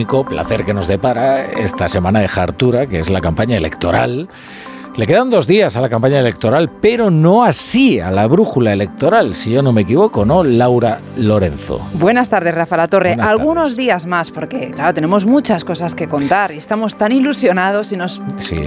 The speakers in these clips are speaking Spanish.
único placer que nos depara esta semana de Jartura, que es la campaña electoral le quedan dos días a la campaña electoral, pero no así a la brújula electoral, si yo no me equivoco, ¿no? Laura Lorenzo. Buenas tardes, Rafa La Torre. Algunos días más, porque claro, tenemos muchas cosas que contar y estamos tan ilusionados y nos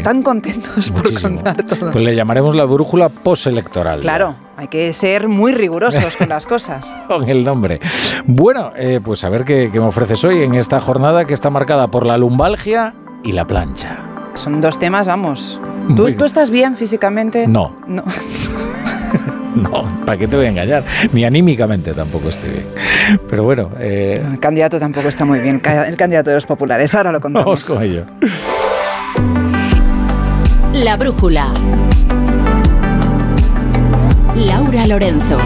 tan contentos por contar todo. Pues le llamaremos la brújula postelectoral. Claro. Hay que ser muy rigurosos con las cosas. con el nombre. Bueno, eh, pues a ver qué, qué me ofreces hoy en esta jornada que está marcada por la lumbalgia y la plancha. Son dos temas, vamos. ¿Tú, estás bien físicamente? No. No. no, ¿para qué te voy a engañar? Ni anímicamente tampoco estoy bien. Pero bueno. Eh, el candidato tampoco está muy bien, el candidato de los populares. Ahora lo contamos. Vamos con ello. La brújula. Laura Lorenzo.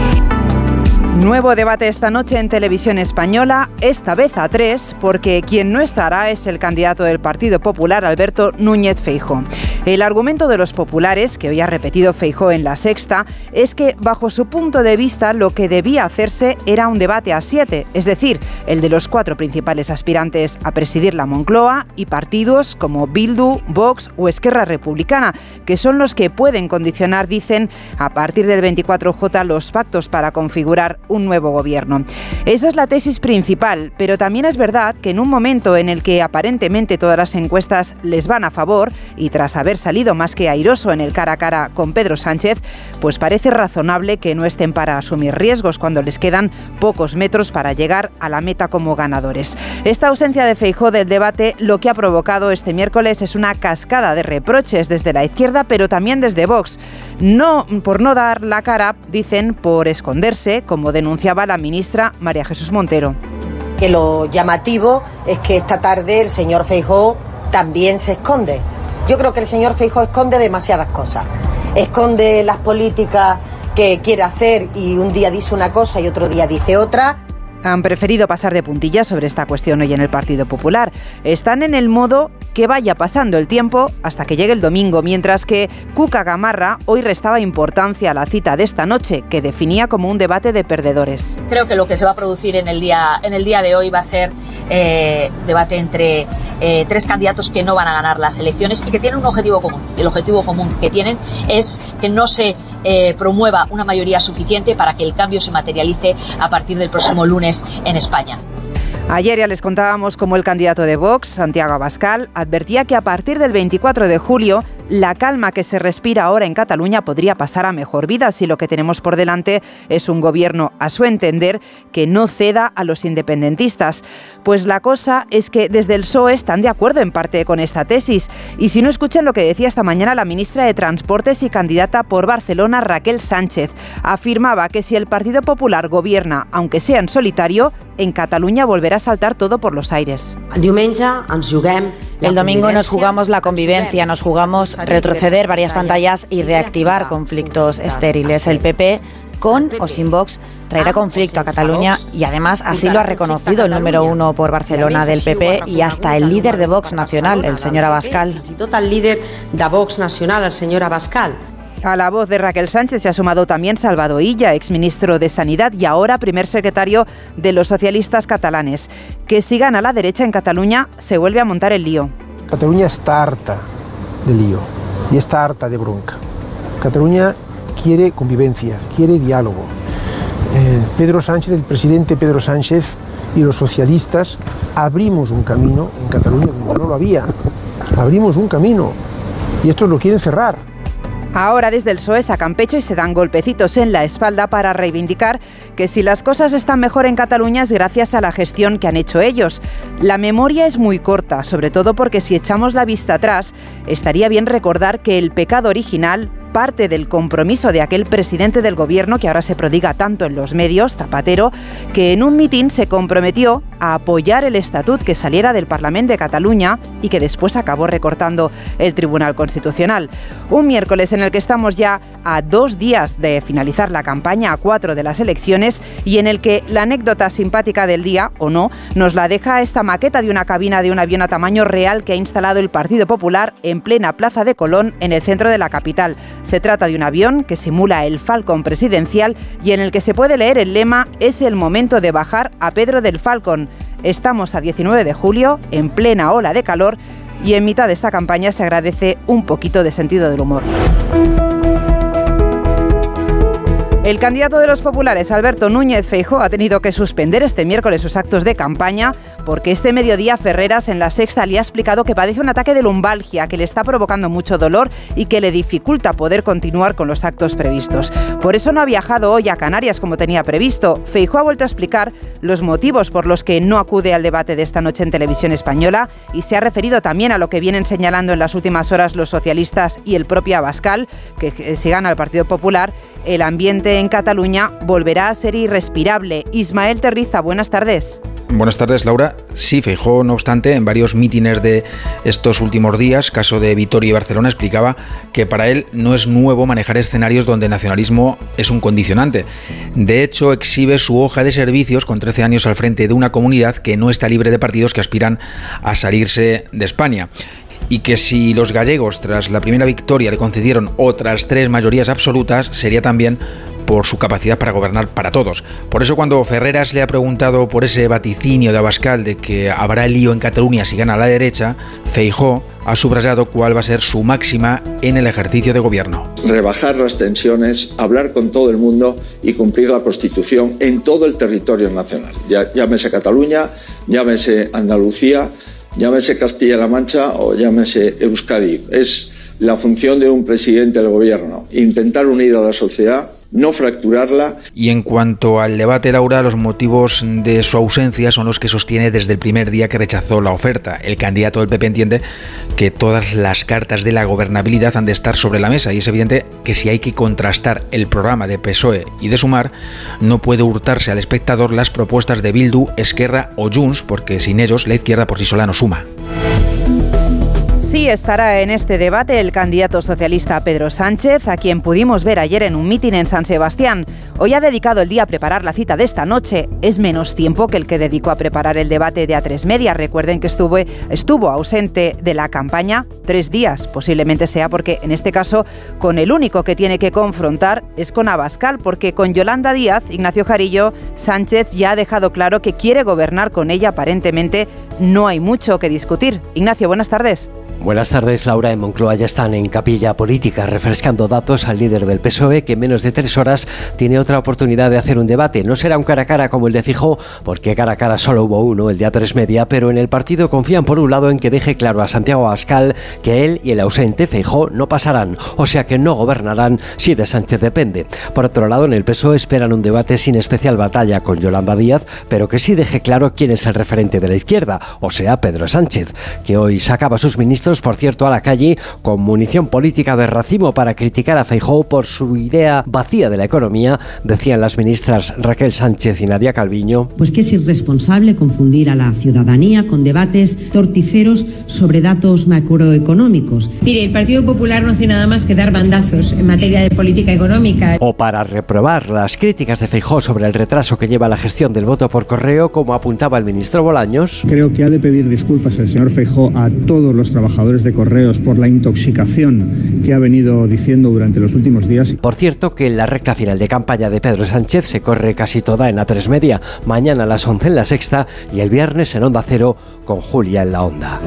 Nuevo debate esta noche en televisión española, esta vez a tres, porque quien no estará es el candidato del Partido Popular, Alberto Núñez Feijo. El argumento de los populares, que hoy ha repetido Feijó en la sexta, es que bajo su punto de vista lo que debía hacerse era un debate a siete, es decir, el de los cuatro principales aspirantes a presidir la Moncloa y partidos como Bildu, Vox o Esquerra Republicana, que son los que pueden condicionar, dicen, a partir del 24J los pactos para configurar un nuevo gobierno. Esa es la tesis principal, pero también es verdad que en un momento en el que aparentemente todas las encuestas les van a favor y tras haber salido más que airoso en el cara a cara con Pedro Sánchez, pues parece razonable que no estén para asumir riesgos cuando les quedan pocos metros para llegar a la meta como ganadores. Esta ausencia de Feijó del debate lo que ha provocado este miércoles es una cascada de reproches desde la izquierda, pero también desde Vox. No por no dar la cara, dicen por esconderse, como denunciaba la ministra María Jesús Montero. Que lo llamativo es que esta tarde el señor Feijó también se esconde yo creo que el señor Feijóo esconde demasiadas cosas. Esconde las políticas que quiere hacer y un día dice una cosa y otro día dice otra han preferido pasar de puntillas sobre esta cuestión hoy en el Partido Popular. Están en el modo que vaya pasando el tiempo hasta que llegue el domingo, mientras que Cuca Gamarra hoy restaba importancia a la cita de esta noche, que definía como un debate de perdedores. Creo que lo que se va a producir en el día, en el día de hoy va a ser eh, debate entre eh, tres candidatos que no van a ganar las elecciones y que tienen un objetivo común. El objetivo común que tienen es que no se eh, promueva una mayoría suficiente para que el cambio se materialice a partir del próximo lunes en España. Ayer ya les contábamos cómo el candidato de Vox, Santiago Abascal, advertía que a partir del 24 de julio la calma que se respira ahora en Cataluña podría pasar a mejor vida si lo que tenemos por delante es un gobierno, a su entender, que no ceda a los independentistas. Pues la cosa es que desde el PSOE están de acuerdo en parte con esta tesis. Y si no escuchan lo que decía esta mañana la ministra de Transportes y candidata por Barcelona, Raquel Sánchez, afirmaba que si el Partido Popular gobierna, aunque sea en solitario, en Cataluña volverá a saltar todo por los aires. El domingo nos jugamos la convivencia, nos jugamos retroceder varias pantallas y reactivar conflictos estériles. El PP, con o sin Vox, traerá conflicto a Cataluña y además así lo ha reconocido el número uno por Barcelona del PP y hasta el líder de Vox nacional, el señor Abascal. el líder de Vox nacional, el señor Abascal. A la voz de Raquel Sánchez se ha sumado también Salvador Illa, exministro de Sanidad y ahora primer secretario de los socialistas catalanes. Que sigan a la derecha en Cataluña se vuelve a montar el lío. Cataluña está harta de lío y está harta de bronca. Cataluña quiere convivencia, quiere diálogo. Eh, Pedro Sánchez, el presidente Pedro Sánchez y los socialistas abrimos un camino en Cataluña donde no lo había. Abrimos un camino y estos lo quieren cerrar. Ahora desde el PSOE sacan pecho y se dan golpecitos en la espalda para reivindicar que si las cosas están mejor en Cataluña es gracias a la gestión que han hecho ellos. La memoria es muy corta, sobre todo porque si echamos la vista atrás, estaría bien recordar que el pecado original parte del compromiso de aquel presidente del gobierno que ahora se prodiga tanto en los medios, Zapatero, que en un mitin se comprometió a apoyar el estatut que saliera del Parlamento de Cataluña y que después acabó recortando el Tribunal Constitucional. Un miércoles en el que estamos ya a dos días de finalizar la campaña, a cuatro de las elecciones, y en el que la anécdota simpática del día, o no, nos la deja esta maqueta de una cabina de un avión a tamaño real que ha instalado el Partido Popular en plena Plaza de Colón, en el centro de la capital. Se trata de un avión que simula el Falcon presidencial y en el que se puede leer el lema Es el momento de bajar a Pedro del Falcon. Estamos a 19 de julio, en plena ola de calor, y en mitad de esta campaña se agradece un poquito de sentido del humor. El candidato de los populares, Alberto Núñez Feijóo, ha tenido que suspender este miércoles sus actos de campaña porque este mediodía Ferreras en la Sexta le ha explicado que padece un ataque de lumbalgia que le está provocando mucho dolor y que le dificulta poder continuar con los actos previstos. Por eso no ha viajado hoy a Canarias como tenía previsto. Feijóo ha vuelto a explicar los motivos por los que no acude al debate de esta noche en televisión española y se ha referido también a lo que vienen señalando en las últimas horas los socialistas y el propio Abascal, que si gana el Partido Popular, el ambiente en Cataluña volverá a ser irrespirable. Ismael Terriza, buenas tardes. Buenas tardes, Laura. Sí, Feijó, no obstante, en varios mítines de estos últimos días, caso de Vitoria y Barcelona, explicaba que para él no es nuevo manejar escenarios donde nacionalismo es un condicionante. De hecho, exhibe su hoja de servicios con 13 años al frente de una comunidad que no está libre de partidos que aspiran a salirse de España y que si los gallegos tras la primera victoria le concedieron otras tres mayorías absolutas, sería también por su capacidad para gobernar para todos. Por eso cuando Ferreras le ha preguntado por ese vaticinio de Abascal de que habrá lío en Cataluña si gana la derecha, Feijó ha subrayado cuál va a ser su máxima en el ejercicio de gobierno. Rebajar las tensiones, hablar con todo el mundo y cumplir la Constitución en todo el territorio nacional. Llámese Cataluña, llámese Andalucía, llámese Castilla-La Mancha o llámese Euskadi. Es la función de un presidente del gobierno, intentar unir a la sociedad no fracturarla. Y en cuanto al debate, Laura, los motivos de su ausencia son los que sostiene desde el primer día que rechazó la oferta. El candidato del PP entiende que todas las cartas de la gobernabilidad han de estar sobre la mesa y es evidente que si hay que contrastar el programa de PSOE y de Sumar, no puede hurtarse al espectador las propuestas de Bildu, Esquerra o Junts, porque sin ellos la izquierda por sí sola no suma. Sí estará en este debate el candidato socialista Pedro Sánchez, a quien pudimos ver ayer en un mitin en San Sebastián. Hoy ha dedicado el día a preparar la cita de esta noche. Es menos tiempo que el que dedicó a preparar el debate de A3 Media. Recuerden que estuvo, estuvo ausente de la campaña tres días. Posiblemente sea porque, en este caso, con el único que tiene que confrontar es con Abascal, porque con Yolanda Díaz, Ignacio Jarillo, Sánchez ya ha dejado claro que quiere gobernar con ella. Aparentemente no hay mucho que discutir. Ignacio, buenas tardes. Buenas tardes, Laura. En Moncloa ya están en capilla política refrescando datos al líder del PSOE que en menos de tres horas tiene otra oportunidad de hacer un debate. No será un cara a cara como el de Fijó, porque cara a cara solo hubo uno, el día tres media, pero en el partido confían por un lado en que deje claro a Santiago Abascal que él y el ausente Feijó no pasarán, o sea que no gobernarán si de Sánchez depende. Por otro lado, en el PSOE esperan un debate sin especial batalla con Yolanda Díaz, pero que sí deje claro quién es el referente de la izquierda, o sea, Pedro Sánchez, que hoy sacaba a sus ministros por cierto, a la calle con munición política de racimo para criticar a Feijóo por su idea vacía de la economía, decían las ministras Raquel Sánchez y Nadia Calviño. Pues que es irresponsable confundir a la ciudadanía con debates torticeros sobre datos macroeconómicos. Mire, el Partido Popular no hace nada más que dar bandazos en materia de política económica. O para reprobar las críticas de Feijóo sobre el retraso que lleva la gestión del voto por correo, como apuntaba el ministro Bolaños. Creo que ha de pedir disculpas el señor Feijóo a todos los trabajadores de correos por la intoxicación que ha venido diciendo durante los últimos días. Por cierto, que la recta final de campaña de Pedro Sánchez se corre casi toda en A3 Media, mañana a las 11 en la sexta y el viernes en Onda Cero con Julia en la Onda.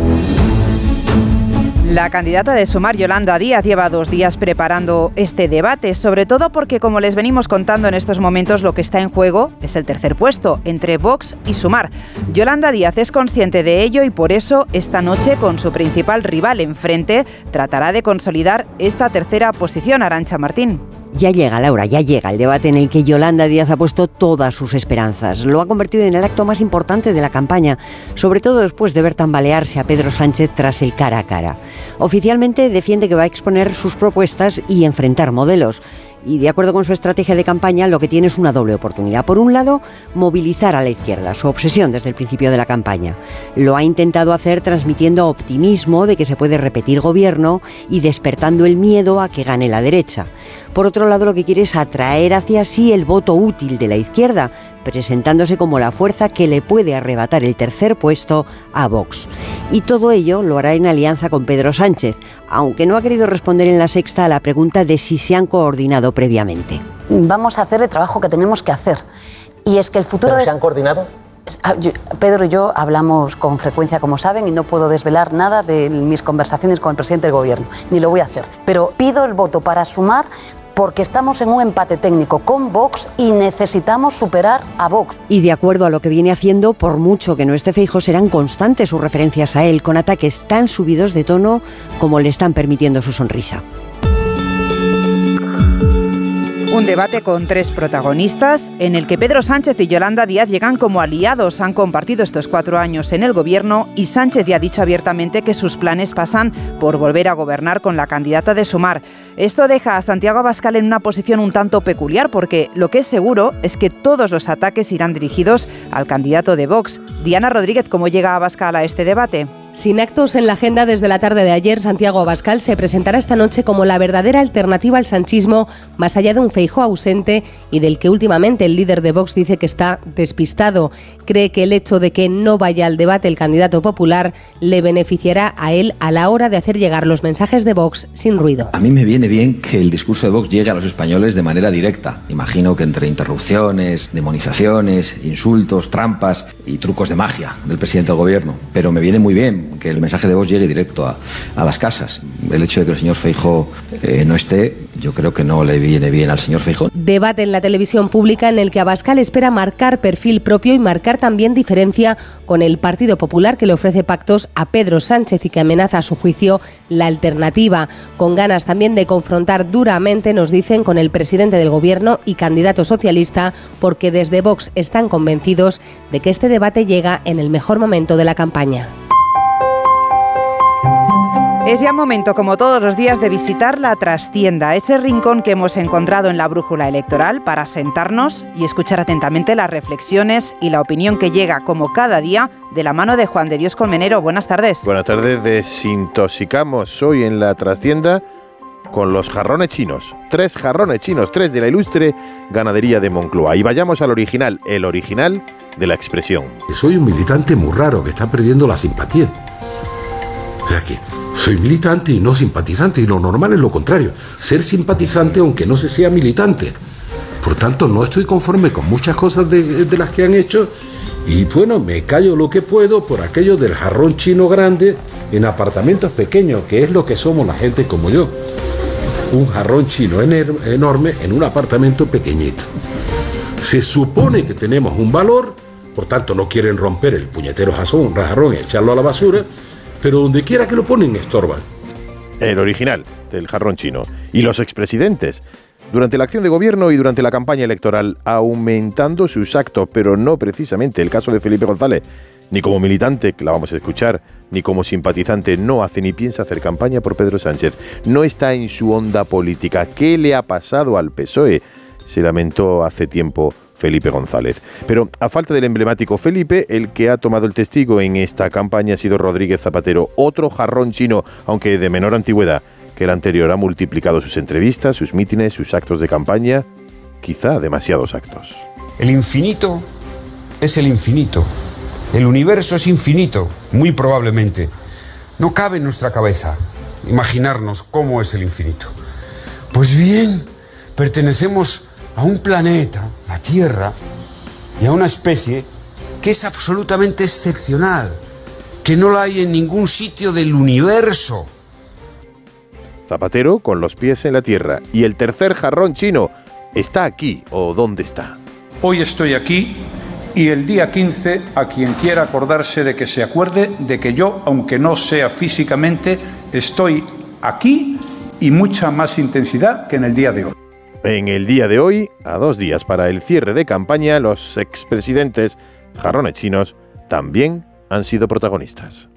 La candidata de Sumar, Yolanda Díaz, lleva dos días preparando este debate, sobre todo porque, como les venimos contando en estos momentos, lo que está en juego es el tercer puesto entre Vox y Sumar. Yolanda Díaz es consciente de ello y por eso esta noche, con su principal rival enfrente, tratará de consolidar esta tercera posición, Arancha Martín. Ya llega, Laura, ya llega el debate en el que Yolanda Díaz ha puesto todas sus esperanzas. Lo ha convertido en el acto más importante de la campaña, sobre todo después de ver tambalearse a Pedro Sánchez tras el cara a cara. Oficialmente defiende que va a exponer sus propuestas y enfrentar modelos y de acuerdo con su estrategia de campaña lo que tiene es una doble oportunidad. Por un lado, movilizar a la izquierda, su obsesión desde el principio de la campaña. Lo ha intentado hacer transmitiendo optimismo de que se puede repetir gobierno y despertando el miedo a que gane la derecha. Por otro lado, lo que quiere es atraer hacia sí el voto útil de la izquierda, presentándose como la fuerza que le puede arrebatar el tercer puesto a Vox. Y todo ello lo hará en alianza con Pedro Sánchez, aunque no ha querido responder en la sexta a la pregunta de si se han coordinado previamente. Vamos a hacer el trabajo que tenemos que hacer. Y es que el futuro... ¿Pero se han coordinado? Ah, Pedro y yo hablamos con frecuencia, como saben, y no puedo desvelar nada de mis conversaciones con el presidente del Gobierno, ni lo voy a hacer. Pero pido el voto para sumar porque estamos en un empate técnico con Vox y necesitamos superar a Vox. Y de acuerdo a lo que viene haciendo, por mucho que no esté fijo, serán constantes sus referencias a él, con ataques tan subidos de tono como le están permitiendo su sonrisa. Un debate con tres protagonistas en el que Pedro Sánchez y Yolanda Díaz llegan como aliados. Han compartido estos cuatro años en el gobierno y Sánchez ya ha dicho abiertamente que sus planes pasan por volver a gobernar con la candidata de Sumar. Esto deja a Santiago Abascal en una posición un tanto peculiar porque lo que es seguro es que todos los ataques irán dirigidos al candidato de Vox. Diana Rodríguez, ¿cómo llega Abascal a este debate? Sin actos en la agenda desde la tarde de ayer, Santiago Abascal se presentará esta noche como la verdadera alternativa al sanchismo, más allá de un feijo ausente y del que últimamente el líder de Vox dice que está despistado. Cree que el hecho de que no vaya al debate el candidato popular le beneficiará a él a la hora de hacer llegar los mensajes de Vox sin ruido. A mí me viene bien que el discurso de Vox llegue a los españoles de manera directa. Imagino que entre interrupciones, demonizaciones, insultos, trampas y trucos de magia del presidente del gobierno. Pero me viene muy bien que el mensaje de voz llegue directo a, las casas. El hecho de que el señor Feijo eh, no esté, yo creo que no le viene bien al señor Feijo. Debate en la televisión pública en el que Abascal espera marcar perfil propio y marcar también diferencia con el Partido Popular que le ofrece pactos a Pedro Sánchez y que amenaza a su juicio la alternativa, con ganas también de confrontar duramente, nos dicen, con el presidente del gobierno y candidato socialista, porque desde Vox están convencidos de que este debate llega en el mejor momento de la campaña. Es ya momento, como todos los días, de visitar la trastienda, ese rincón que hemos encontrado en la brújula electoral para sentarnos y escuchar atentamente las reflexiones y la opinión que llega, como cada día, de la mano de Juan de Dios Colmenero. Buenas tardes. Buenas tardes, desintoxicamos hoy en la trastienda con los jarrones chinos. Tres jarrones chinos, tres de la ilustre ganadería de Moncloa. Y vayamos al original, el original de la expresión. Soy un militante muy raro que está perdiendo la simpatía. O sea que soy militante y no simpatizante, y lo normal es lo contrario, ser simpatizante aunque no se sea militante. Por tanto, no estoy conforme con muchas cosas de, las que han hecho y bueno, me callo lo que puedo por aquello del jarrón chino grande en apartamentos pequeños, que es lo que somos la gente como yo. Un jarrón chino enorme en un apartamento pequeñito. Se supone que tenemos un valor, por tanto no quieren romper el puñetero jarrón y echarlo a la basura, pero donde quiera que lo ponen estorban. El original del jarrón chino. Y los expresidentes. Durante la acción de gobierno y durante la campaña electoral, aumentando sus actos, pero no precisamente el caso de Felipe González, ni como militante, que la vamos a escuchar, ni como simpatizante, no hace ni piensa hacer campaña por Pedro Sánchez. No está en su onda política. ¿Qué le ha pasado al PSOE? Se lamentó hace tiempo Felipe González. Pero a falta del emblemático Felipe, el que ha tomado el testigo en esta campaña ha sido Rodríguez Zapatero, otro jarrón chino, aunque de menor antigüedad que el anterior. Ha multiplicado sus entrevistas, sus mítines, sus actos de campaña, quizá demasiados actos. El infinito es el infinito. El universo es infinito, muy probablemente. No cabe en nuestra cabeza imaginarnos cómo es el infinito. Pues bien, pertenecemos a un planeta, la Tierra, y a una especie que es absolutamente excepcional, que no la hay en ningún sitio del universo. Zapatero con los pies en la tierra. Y el tercer jarrón chino está aquí o dónde está. Hoy estoy aquí y el día 15 a quien quiera acordarse de que se acuerde de que yo, aunque no sea físicamente, estoy aquí y mucha más intensidad que en el día de hoy. En el día de hoy, a dos días para el cierre de campaña, los expresidentes jarrones chinos también han sido protagonistas.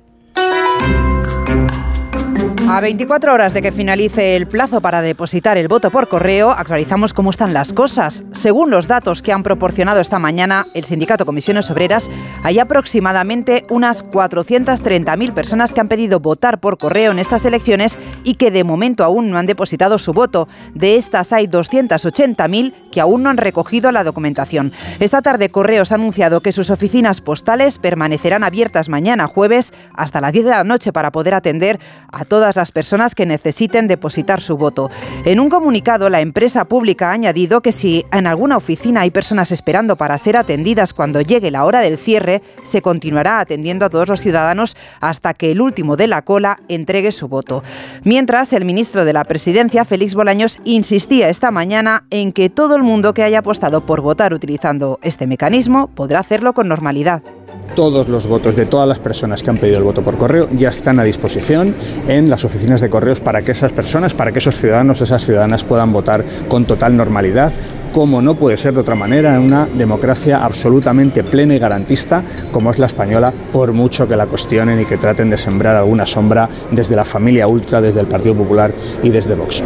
A 24 horas de que finalice el plazo para depositar el voto por correo, actualizamos cómo están las cosas. Según los datos que han proporcionado esta mañana el sindicato Comisiones Obreras, hay aproximadamente unas 430.000 personas que han pedido votar por correo en estas elecciones y que de momento aún no han depositado su voto. De estas hay 280.000 que aún no han recogido la documentación. Esta tarde Correos ha anunciado que sus oficinas postales permanecerán abiertas mañana jueves hasta las 10 de la noche para poder atender a todas las personas que necesiten depositar su voto. En un comunicado, la empresa pública ha añadido que si en alguna oficina hay personas esperando para ser atendidas cuando llegue la hora del cierre, se continuará atendiendo a todos los ciudadanos hasta que el último de la cola entregue su voto. Mientras, el ministro de la Presidencia, Félix Bolaños, insistía esta mañana en que todo el mundo que haya apostado por votar utilizando este mecanismo podrá hacerlo con normalidad todos los votos de todas las personas que han pedido el voto por correo ya están a disposición en las oficinas de correos para que esas personas, para que esos ciudadanos, esas ciudadanas puedan votar con total normalidad como no puede ser de otra manera en una democracia absolutamente plena y garantista como es la española, por mucho que la cuestionen y que traten de sembrar alguna sombra desde la familia ultra, desde el Partido Popular y desde Vox.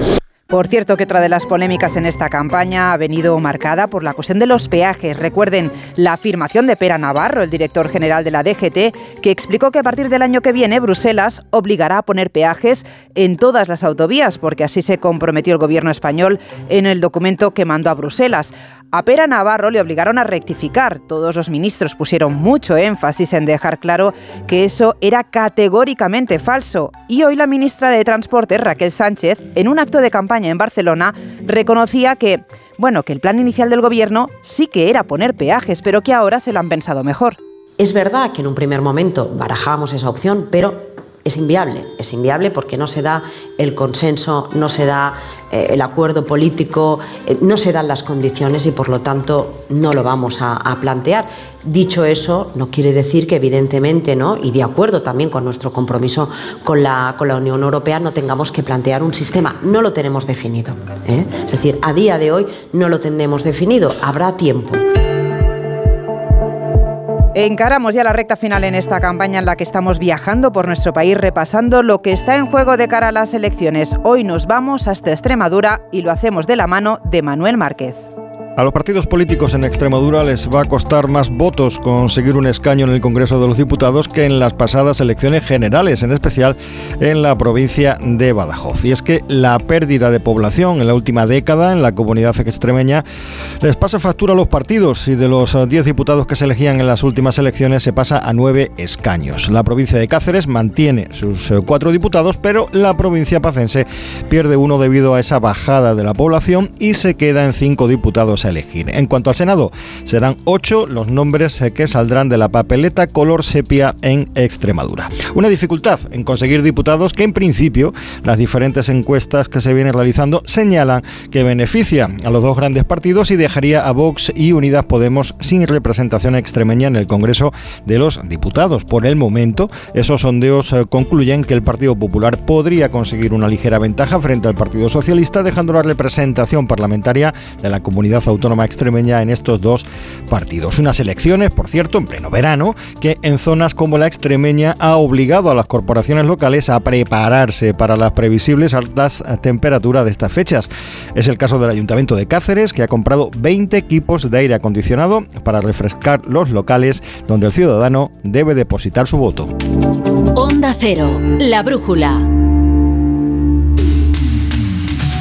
Por cierto, que otra de las polémicas en esta campaña ha venido marcada por la cuestión de los peajes. Recuerden la afirmación de Pera Navarro, el director general de la DGT, que explicó que a partir del año que viene Bruselas obligará a poner peajes en todas las autovías, porque así se comprometió el gobierno español en el documento que mandó a Bruselas. A Pera Navarro le obligaron a rectificar. Todos los ministros pusieron mucho énfasis en dejar claro que eso era categóricamente falso. Y hoy la ministra de Transporte, Raquel Sánchez, en un acto de campaña en Barcelona, reconocía que, bueno, que el plan inicial del gobierno sí que era poner peajes, pero que ahora se lo han pensado mejor. Es verdad que en un primer momento barajábamos esa opción, pero es inviable. Es inviable porque no se da el consenso, no se da eh, el acuerdo político, eh, no se dan las condiciones y por lo tanto no lo vamos a, plantear. Dicho eso, no quiere decir que evidentemente, ¿no? y de acuerdo también con nuestro compromiso con la, con la Unión Europea, no tengamos que plantear un sistema. No lo tenemos definido. ¿eh? Es decir, a día de hoy no lo tenemos definido. Habrá tiempo. Encaramos ya la recta final en esta campaña en la que estamos viajando por nuestro país repasando lo que está en juego de cara a las elecciones. Hoy nos vamos hasta Extremadura y lo hacemos de la mano de Manuel Márquez. A los partidos políticos en Extremadura les va a costar más votos conseguir un escaño en el Congreso de los Diputados que en las pasadas elecciones generales, en especial en la provincia de Badajoz. Y es que la pérdida de población en la última década en la comunidad extremeña les pasa factura a los partidos y de los 10 diputados que se elegían en las últimas elecciones se pasa a 9 escaños. La provincia de Cáceres mantiene sus 4 diputados, pero la provincia pacense pierde uno debido a esa bajada de la población y se queda en 5 diputados elegir. En cuanto al Senado, serán ocho los nombres eh, que saldrán de la papeleta color sepia en Extremadura. Una dificultad en conseguir diputados que en principio las diferentes encuestas que se vienen realizando señalan que beneficia a los dos grandes partidos y dejaría a Vox y Unidas Podemos sin representación extremeña en el Congreso de los Diputados. Por el momento, esos sondeos eh, concluyen que el Partido Popular podría conseguir una ligera ventaja frente al Partido Socialista, dejando la representación parlamentaria de la comunidad autónoma autónoma extremeña en estos dos partidos. Unas elecciones, por cierto, en pleno verano, que en zonas como la extremeña ha obligado a las corporaciones locales a prepararse para las previsibles altas temperaturas de estas fechas. Es el caso del Ayuntamiento de Cáceres, que ha comprado 20 equipos de aire acondicionado para refrescar los locales donde el ciudadano debe depositar su voto. Onda Cero, la brújula.